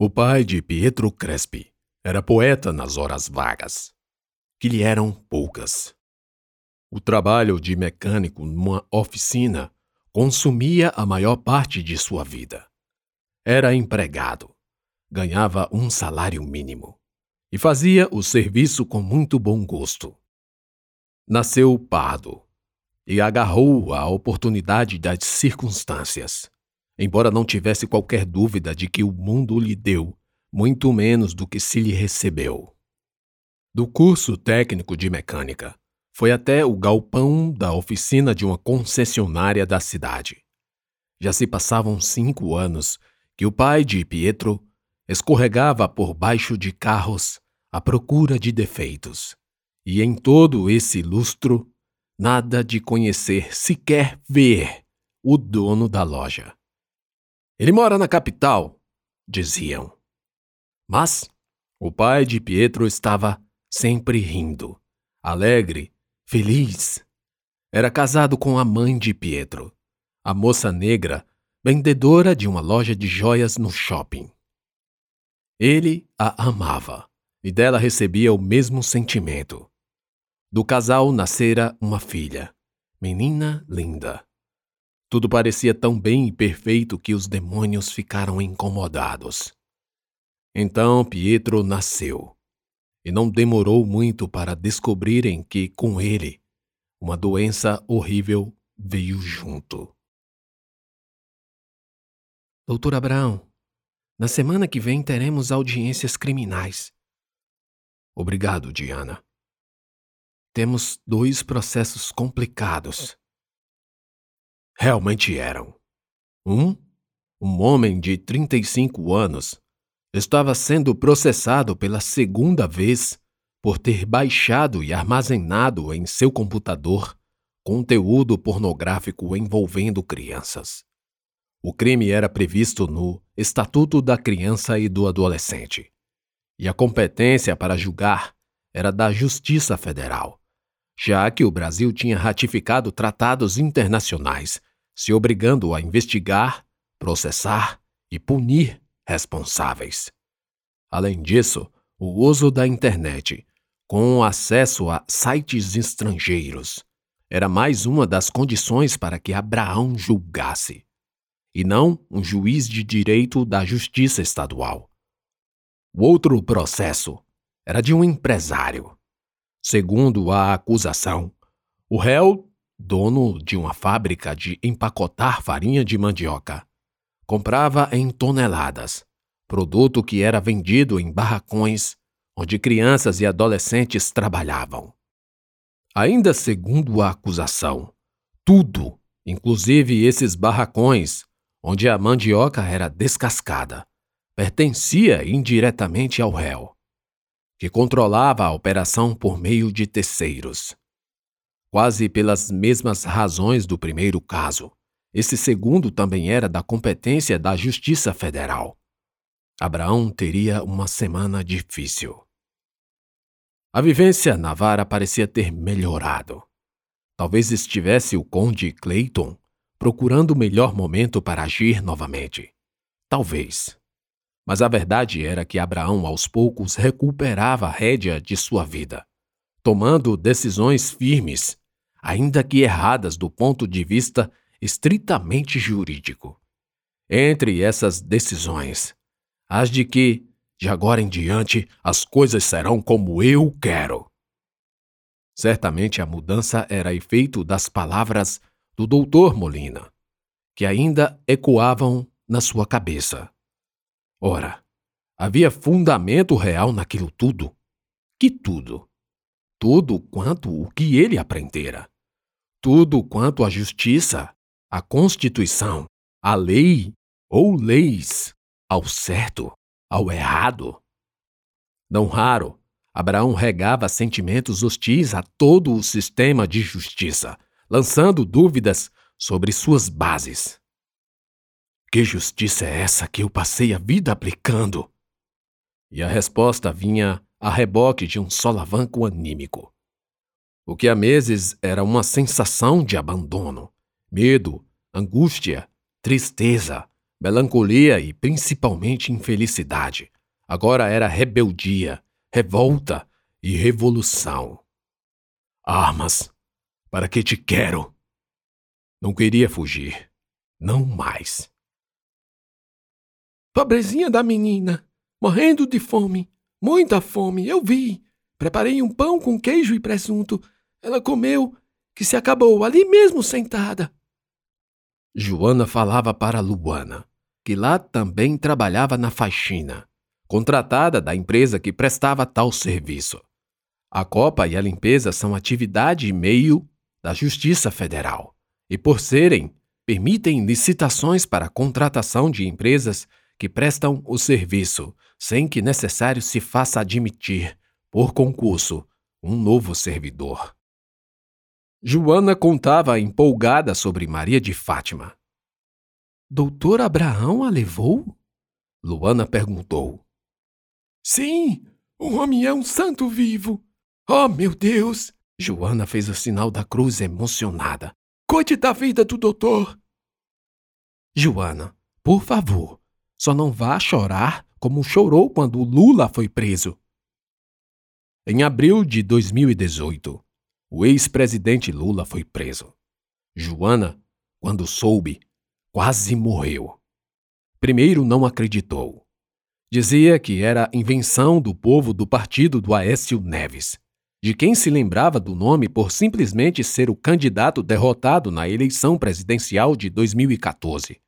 O pai de Pietro Crespi era poeta nas horas vagas, que lhe eram poucas. O trabalho de mecânico numa oficina consumia a maior parte de sua vida. Era empregado, ganhava um salário mínimo e fazia o serviço com muito bom gosto. Nasceu pardo e agarrou a oportunidade das circunstâncias embora não tivesse qualquer dúvida de que o mundo lhe deu muito menos do que se lhe recebeu. Do curso técnico de mecânica, foi até o galpão da oficina de uma concessionária da cidade. Já se passavam cinco anos que o pai de Pietro escorregava por baixo de carros à procura de defeitos. E em todo esse lustro, nada de conhecer, sequer ver, o dono da loja. Ele mora na capital, diziam. Mas o pai de Pietro estava sempre rindo, alegre, feliz. Era casado com a mãe de Pietro, a moça negra, vendedora de uma loja de joias no shopping. Ele a amava e dela recebia o mesmo sentimento. Do casal nascera uma filha, menina linda. Tudo parecia tão bem e perfeito que os demônios ficaram incomodados. Então Pietro nasceu, e não demorou muito para descobrirem que, com ele, uma doença horrível veio junto. Doutor Abraão, na semana que vem teremos audiências criminais. Obrigado, Diana. Temos dois processos complicados realmente eram. Um, um homem de 35 anos, estava sendo processado pela segunda vez por ter baixado e armazenado em seu computador conteúdo pornográfico envolvendo crianças. O crime era previsto no Estatuto da Criança e do Adolescente, e a competência para julgar era da Justiça Federal, já que o Brasil tinha ratificado tratados internacionais se obrigando a investigar, processar e punir responsáveis. Além disso, o uso da internet, com acesso a sites estrangeiros, era mais uma das condições para que Abraão julgasse, e não um juiz de direito da Justiça Estadual. O outro processo era de um empresário. Segundo a acusação, o réu dono de uma fábrica de empacotar farinha de mandioca. Comprava em toneladas, produto que era vendido em barracões onde crianças e adolescentes trabalhavam. Ainda segundo a acusação, tudo, inclusive esses barracões onde a mandioca era descascada, pertencia indiretamente ao réu, que controlava a operação por meio de terceiros. Quase pelas mesmas razões do primeiro caso, esse segundo também era da competência da Justiça Federal. Abraão teria uma semana difícil. A vivência na vara parecia ter melhorado. Talvez estivesse o conde Clayton procurando o melhor momento para agir novamente. Talvez. Mas a verdade era que Abraão aos poucos recuperava a rédea de sua vida tomando decisões firmes, ainda que erradas do ponto de vista estritamente jurídico. Entre essas decisões, as de que, de agora em diante, as coisas serão como eu quero. Certamente a mudança era efeito das palavras do doutor Molina, que ainda ecoavam na sua cabeça. Ora, havia fundamento real naquilo tudo? Que tudo? Tudo quanto o que ele aprendera, tudo quanto a justiça, a Constituição, a lei ou leis, ao certo, ao errado. Não raro, Abraão regava sentimentos hostis a todo o sistema de justiça, lançando dúvidas sobre suas bases. Que justiça é essa que eu passei a vida aplicando? E a resposta vinha a reboque de um solavanco anímico. O que há meses era uma sensação de abandono, medo, angústia, tristeza, melancolia e principalmente infelicidade. Agora era rebeldia, revolta e revolução. Armas, para que te quero? Não queria fugir. Não mais. Pobrezinha da menina, morrendo de fome, muita fome, eu vi. Preparei um pão com queijo e presunto. Ela comeu, que se acabou ali mesmo sentada. Joana falava para Luana, que lá também trabalhava na faxina, contratada da empresa que prestava tal serviço. A copa e a limpeza são atividade e meio da Justiça Federal, e por serem, permitem licitações para contratação de empresas que prestam o serviço, sem que necessário se faça admitir, por concurso, um novo servidor. Joana contava empolgada sobre Maria de Fátima. Doutor Abraão a levou? Luana perguntou. Sim, o homem é um santo vivo. Oh, meu Deus! Joana fez o sinal da cruz emocionada. Cuide da vida do doutor. Joana, por favor, só não vá chorar como chorou quando Lula foi preso. Em abril de 2018, o ex-presidente Lula foi preso. Joana, quando soube, quase morreu. Primeiro não acreditou. Dizia que era invenção do povo do partido do Aécio Neves, de quem se lembrava do nome por simplesmente ser o candidato derrotado na eleição presidencial de 2014.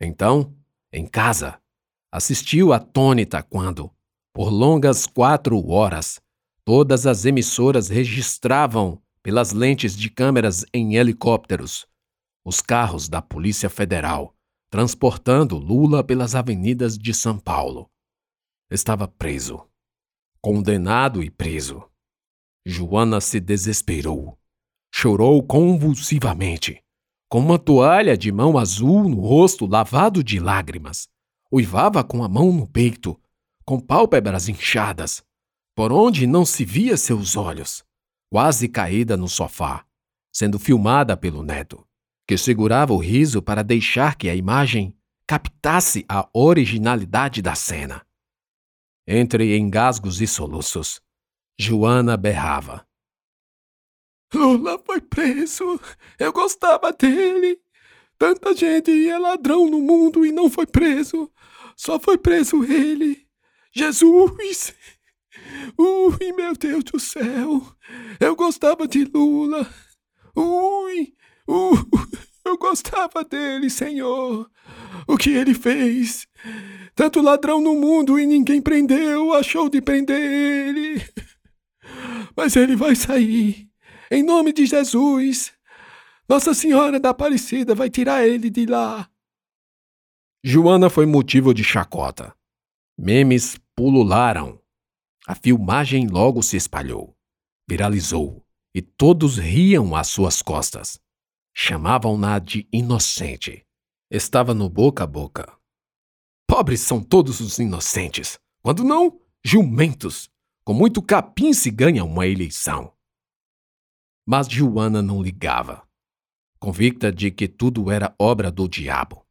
Então, em casa, assistiu atônita quando, por longas quatro horas, todas as emissoras registravam, pelas lentes de câmeras em helicópteros, os carros da Polícia Federal transportando Lula pelas avenidas de São Paulo. Estava preso. Condenado e preso. Joana se desesperou. Chorou convulsivamente, com uma toalha de mão azul no rosto lavado de lágrimas. Uivava com a mão no peito, com pálpebras inchadas, por onde não se via seus olhos, quase caída no sofá, sendo filmada pelo neto, que segurava o riso para deixar que a imagem captasse a originalidade da cena. Entre engasgos e soluços, Joana berrava. Lula foi preso. Eu gostava dele. Tanta gente é ladrão no mundo e não foi preso. Só foi preso ele. Jesus! Ui, meu Deus do céu! Eu gostava de Lula. Ui! Ui! Eu gostava dele, Senhor. O que ele fez? Tanto ladrão no mundo e ninguém prendeu, achou de prender ele. Mas ele vai sair. Em nome de Jesus. Nossa Senhora da Aparecida vai tirar ele de lá. Joana foi motivo de chacota. Memes pulularam. A filmagem logo se espalhou, viralizou, e todos riam às suas costas. Chamavam-na de inocente. Estava no boca a boca. Pobres são todos os inocentes. Quando não, jumentos. Com muito capim se ganha uma eleição. Mas Joana não ligava, convicta de que tudo era obra do diabo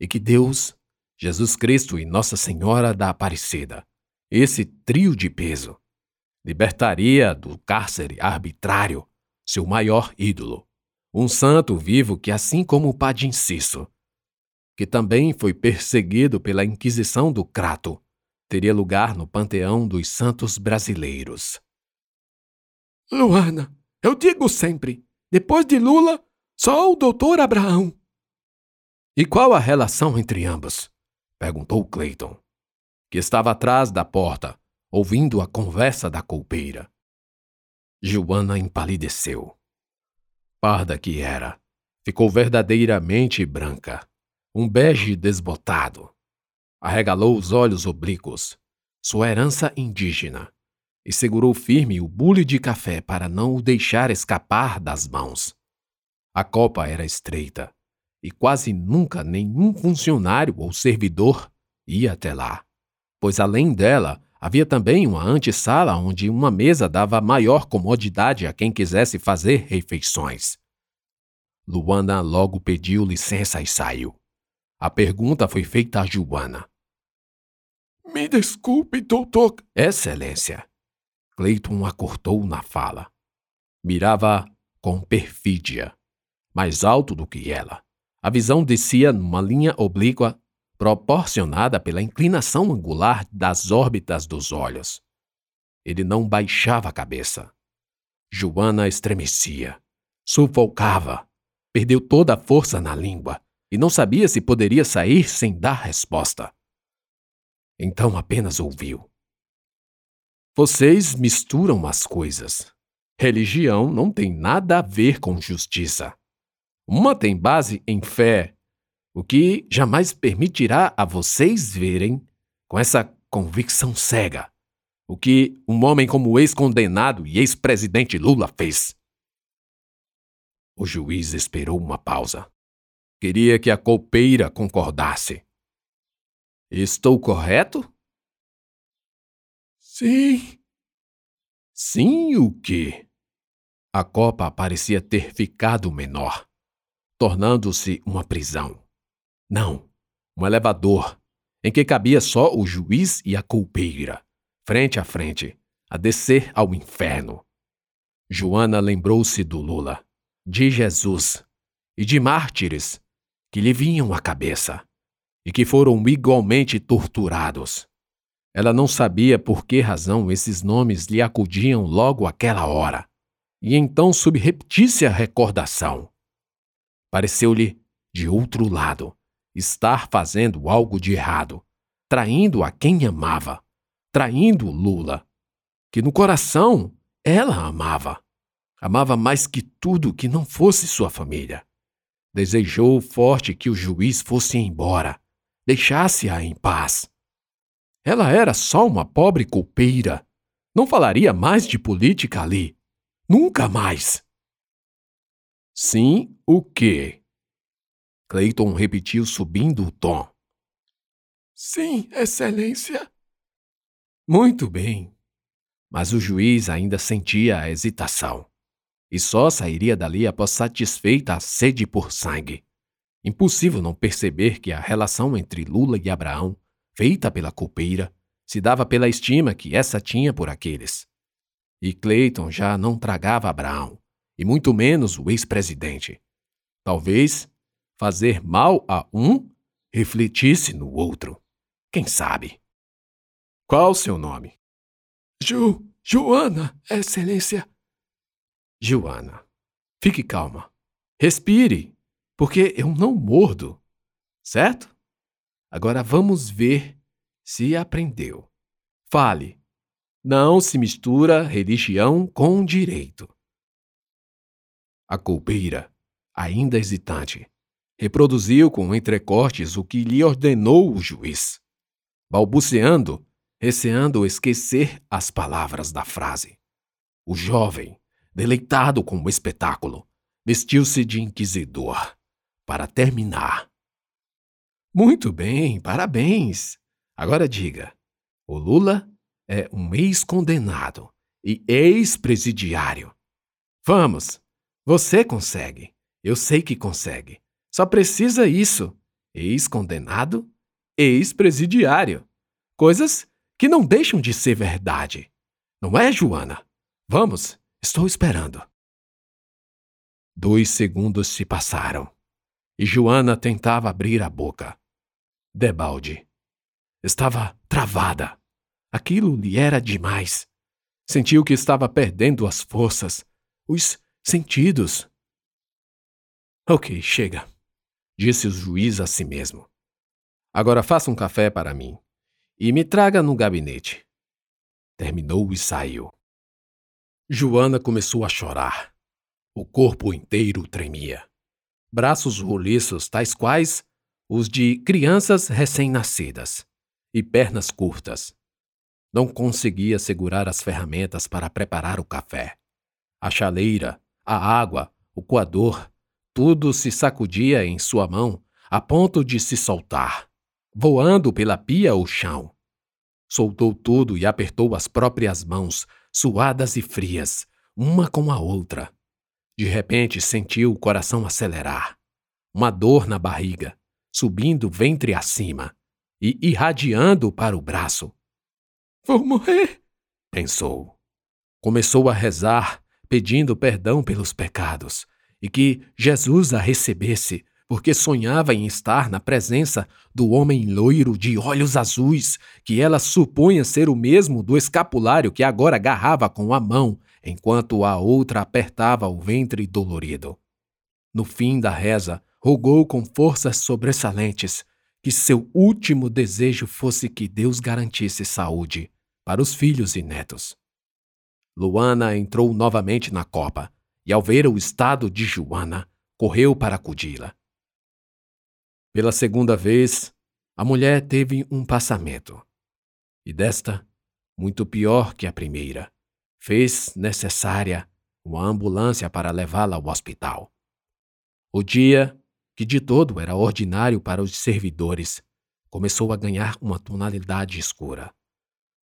e que Deus, Jesus Cristo e Nossa Senhora da Aparecida, esse trio de peso, libertaria do cárcere arbitrário seu maior ídolo, um santo vivo que, assim como o Padre Inciso, que também foi perseguido pela Inquisição do Crato, teria lugar no panteão dos santos brasileiros. Luana, eu digo sempre, depois de Lula, só o doutor Abraão. E qual a relação entre ambos? perguntou Clayton, que estava atrás da porta, ouvindo a conversa da coupeira. Joana empalideceu. Parda que era, ficou verdadeiramente branca, um bege desbotado. Arregalou os olhos oblíquos, sua herança indígena, e segurou firme o bule de café para não o deixar escapar das mãos. A copa era estreita e quase nunca nenhum funcionário ou servidor ia até lá, pois além dela havia também uma antessala onde uma mesa dava maior comodidade a quem quisesse fazer refeições. Luana logo pediu licença e saiu. A pergunta foi feita a Joana. Me desculpe, doutor. Excelência. Clayton a cortou na fala. Mirava com perfídia, mais alto do que ela. A visão descia numa linha oblíqua proporcionada pela inclinação angular das órbitas dos olhos. Ele não baixava a cabeça. Joana estremecia, sufocava, perdeu toda a força na língua e não sabia se poderia sair sem dar resposta. Então apenas ouviu. Vocês misturam as coisas. Religião não tem nada a ver com justiça. Uma tem base em fé, o que jamais permitirá a vocês verem com essa convicção cega o que um homem como o ex-condenado e ex-presidente Lula fez. O juiz esperou uma pausa. Queria que a copeira concordasse. Estou correto? Sim. Sim, o quê? A copa parecia ter ficado menor, tornando-se uma prisão. Não, um elevador, em que cabia só o juiz e a copeira frente a frente, a descer ao inferno. Joana lembrou-se do Lula, de Jesus e de mártires que lhe vinham à cabeça e que foram igualmente torturados. Ela não sabia por que razão esses nomes lhe acudiam logo àquela hora, e então subrepetisse a recordação. Pareceu-lhe, de outro lado, estar fazendo algo de errado, traindo a quem amava traindo Lula, que no coração ela amava. Amava mais que tudo que não fosse sua família. Desejou forte que o juiz fosse embora, deixasse-a em paz. Ela era só uma pobre copeira. Não falaria mais de política ali. Nunca mais. Sim, o quê? Clayton repetiu subindo o tom. Sim, Excelência. Muito bem. Mas o juiz ainda sentia a hesitação. E só sairia dali após satisfeita a sede por sangue. Impossível não perceber que a relação entre Lula e Abraão, feita pela copeira, se dava pela estima que essa tinha por aqueles. E Clayton já não tragava Abraão, e muito menos o ex-presidente. Talvez fazer mal a um refletisse no outro. Quem sabe? Qual o seu nome? Ju, Joana, Excelência. Joana. Fique calma. Respire, porque eu não mordo. Certo? Agora vamos ver se aprendeu. Fale. Não se mistura religião com direito. A coupeira, ainda hesitante, reproduziu com entrecortes o que lhe ordenou o juiz. Balbuciando, receando esquecer as palavras da frase. O jovem, deleitado com o espetáculo, vestiu-se de inquisidor para terminar. Muito bem, parabéns. Agora diga: o Lula é um ex-condenado e ex-presidiário. Vamos, você consegue. Eu sei que consegue. Só precisa isso: ex-condenado, ex-presidiário. Coisas que não deixam de ser verdade. Não é, Joana? Vamos, estou esperando. Dois segundos se passaram e Joana tentava abrir a boca. Debalde. Estava travada. Aquilo lhe era demais. Sentiu que estava perdendo as forças, os sentidos. Ok, chega, disse o juiz a si mesmo. Agora faça um café para mim e me traga no gabinete. Terminou e saiu. Joana começou a chorar. O corpo inteiro tremia. Braços roliços, tais quais os de crianças recém-nascidas, e pernas curtas. Não conseguia segurar as ferramentas para preparar o café. A chaleira, a água, o coador, tudo se sacudia em sua mão a ponto de se soltar voando pela pia ao chão. Soltou tudo e apertou as próprias mãos, suadas e frias, uma com a outra. De repente sentiu o coração acelerar. Uma dor na barriga. subindo ventre acima e irradiando para o braço. Vou morrer, pensou. Começou a rezar, pedindo perdão pelos pecados e que Jesus a recebesse, porque sonhava em estar na presença do homem loiro de olhos azuis, que ela supunha ser o mesmo do escapulário que agora agarrava com a mão, enquanto a outra apertava o ventre dolorido. No fim da reza, rogou com forças sobressalentes que seu último desejo fosse que Deus garantisse saúde para os filhos e netos. Luana entrou novamente na copa e, ao ver o estado de Joana, correu para acudi-la. Pela segunda vez, a mulher teve um passamento. E desta, muito pior que a primeira, fez necessária uma ambulância para levá-la ao hospital. O dia, que de todo era ordinário para os servidores, começou a ganhar uma tonalidade escura.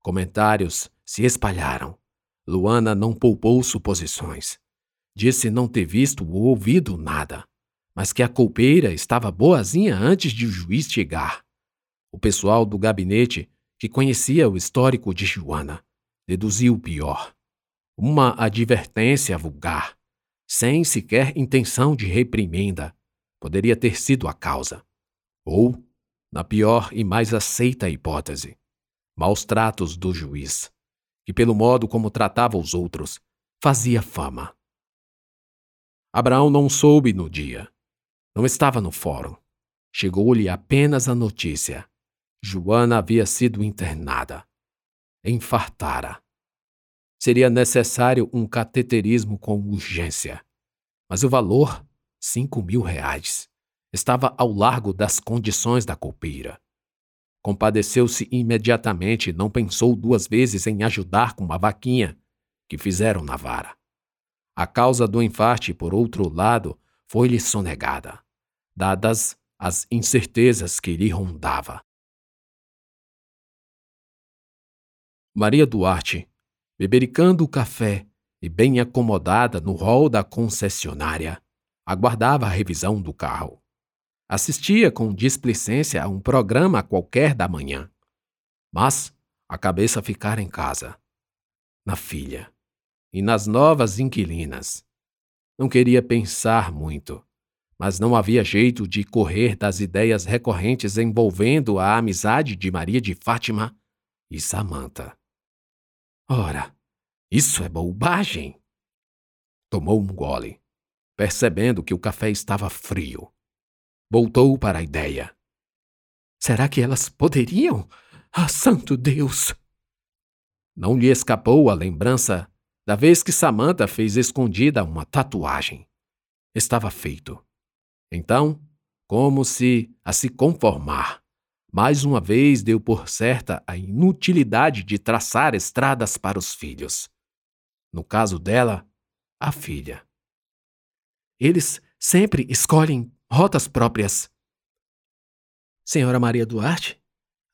Comentários se espalharam. Luana não poupou suposições. Disse não ter visto ou ouvido nada mas que a copeira estava boazinha antes de o juiz chegar. O pessoal do gabinete, que conhecia o histórico de Joana, deduziu o pior. Uma advertência vulgar, sem sequer intenção de reprimenda, poderia ter sido a causa. Ou, na pior e mais aceita hipótese, maus tratos do juiz, que, pelo modo como tratava os outros, fazia fama. Abraão não soube no dia não estava no fórum. Chegou-lhe apenas a notícia. Joana havia sido internada. Infartara. Seria necessário um cateterismo com urgência. Mas o valor, cinco mil reais, estava ao largo das condições da copeira. Compadeceu-se imediatamente e não pensou duas vezes em ajudar com uma vaquinha que fizeram na vara. A causa do infarte, por outro lado, foi-lhe sonegada dadas as incertezas que lhe rondava. Maria Duarte, bebericando o café e bem acomodada no hall da concessionária, aguardava a revisão do carro. Assistia com displicência a um programa qualquer da manhã. Mas a cabeça ficara em casa, na filha e nas novas inquilinas. Não queria pensar muito mas não havia jeito de correr das ideias recorrentes envolvendo a amizade de Maria de Fátima e Samanta. Ora, isso é bobagem! Tomou um gole, percebendo que o café estava frio. Voltou para a ideia. Será que elas poderiam? Ah, santo Deus! Não lhe escapou a lembrança da vez que Samantha fez escondida uma tatuagem. Estava feito. Então, como se a se conformar, mais uma vez deu por certa a inutilidade de traçar estradas para os filhos. No caso dela, a filha. Eles sempre escolhem rotas próprias. Senhora Maria Duarte,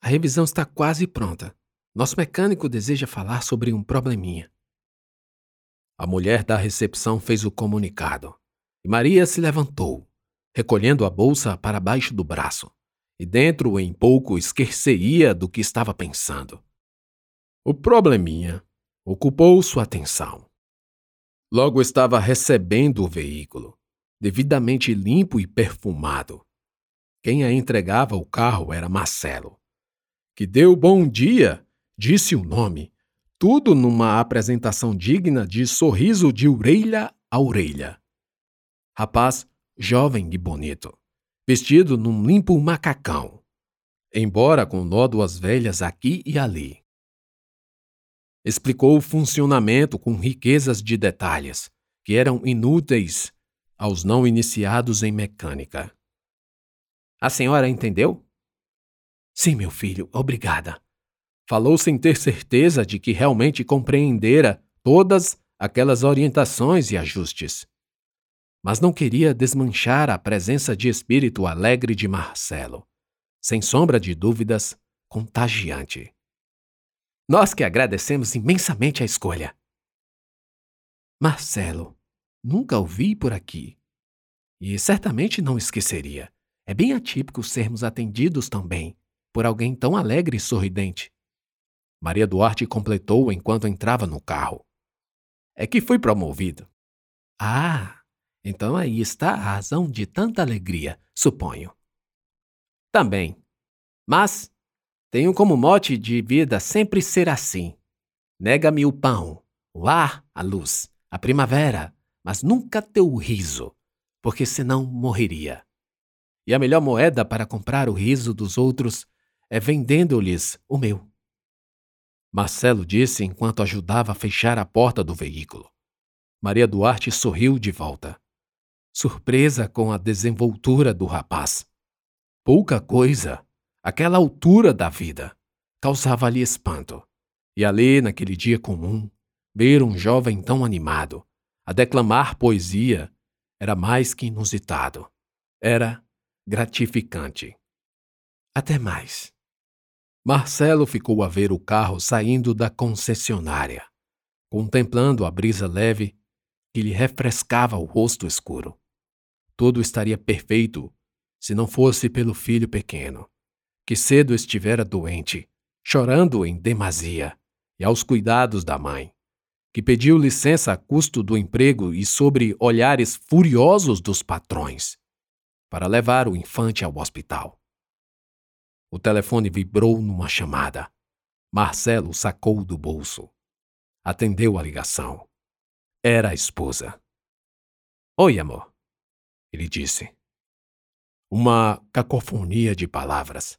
a revisão está quase pronta. Nosso mecânico deseja falar sobre um probleminha. A mulher da recepção fez o comunicado e Maria se levantou recolhendo a bolsa para baixo do braço, e dentro em pouco esqueceria do que estava pensando. O probleminha ocupou sua atenção. Logo estava recebendo o veículo, devidamente limpo e perfumado. Quem a entregava o carro era Marcelo, que deu bom dia, disse o nome, tudo numa apresentação digna de sorriso de orelha a orelha. Rapaz jovem e bonito, vestido num limpo macacão, embora com nódoas velhas aqui e ali. Explicou o funcionamento com riquezas de detalhes que eram inúteis aos não iniciados em mecânica. A senhora entendeu? Sim, meu filho, obrigada. Falou sem ter certeza de que realmente compreendera todas aquelas orientações e ajustes mas não queria desmanchar a presença de espírito alegre de Marcelo. Sem sombra de dúvidas, contagiante. Nós que agradecemos imensamente a escolha. Marcelo, nunca o vi por aqui. E certamente não esqueceria. É bem atípico sermos atendidos também por alguém tão alegre e sorridente. Maria Duarte completou enquanto entrava no carro. É que fui promovido. Ah, então aí está a razão de tanta alegria, suponho. Também. Mas tenho como mote de vida sempre ser assim. Nega-me o pão, o ar, a luz, a primavera, mas nunca teu riso, porque senão morreria. E a melhor moeda para comprar o riso dos outros é vendendo-lhes o meu. Marcelo disse enquanto ajudava a fechar a porta do veículo. Maria Duarte sorriu de volta, surpresa com a desenvoltura do rapaz. Pouca coisa, aquela altura da vida, causava-lhe espanto. E ali, naquele dia comum, ver um jovem tão animado, a declamar poesia, era mais que inusitado. Era gratificante. Até mais. Marcelo ficou a ver o carro saindo da concessionária, contemplando a brisa leve que lhe refrescava o rosto escuro. Tudo estaria perfeito se não fosse pelo filho pequeno, que cedo estivera doente, chorando em demasia, e aos cuidados da mãe, que pediu licença a custo do emprego e sobre olhares furiosos dos patrões, para levar o infante ao hospital. O telefone vibrou numa chamada. Marcelo sacou do bolso. Atendeu a ligação. Era a esposa. Oi, amor, ele disse. Uma cacofonia de palavras,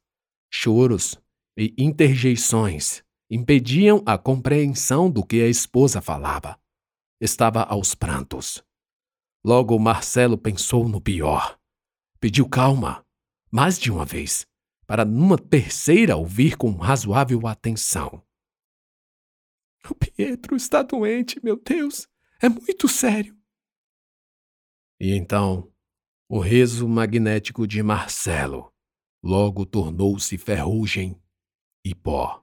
choros e interjeições impediam a compreensão do que a esposa falava. Estava aos prantos. Logo Marcelo pensou no pior. Pediu calma, mais de uma vez, para numa terceira ouvir com razoável atenção. O Pietro está doente, meu Deus. É muito sério. E então, o riso magnético de Marcelo logo tornou-se ferrugem e pó.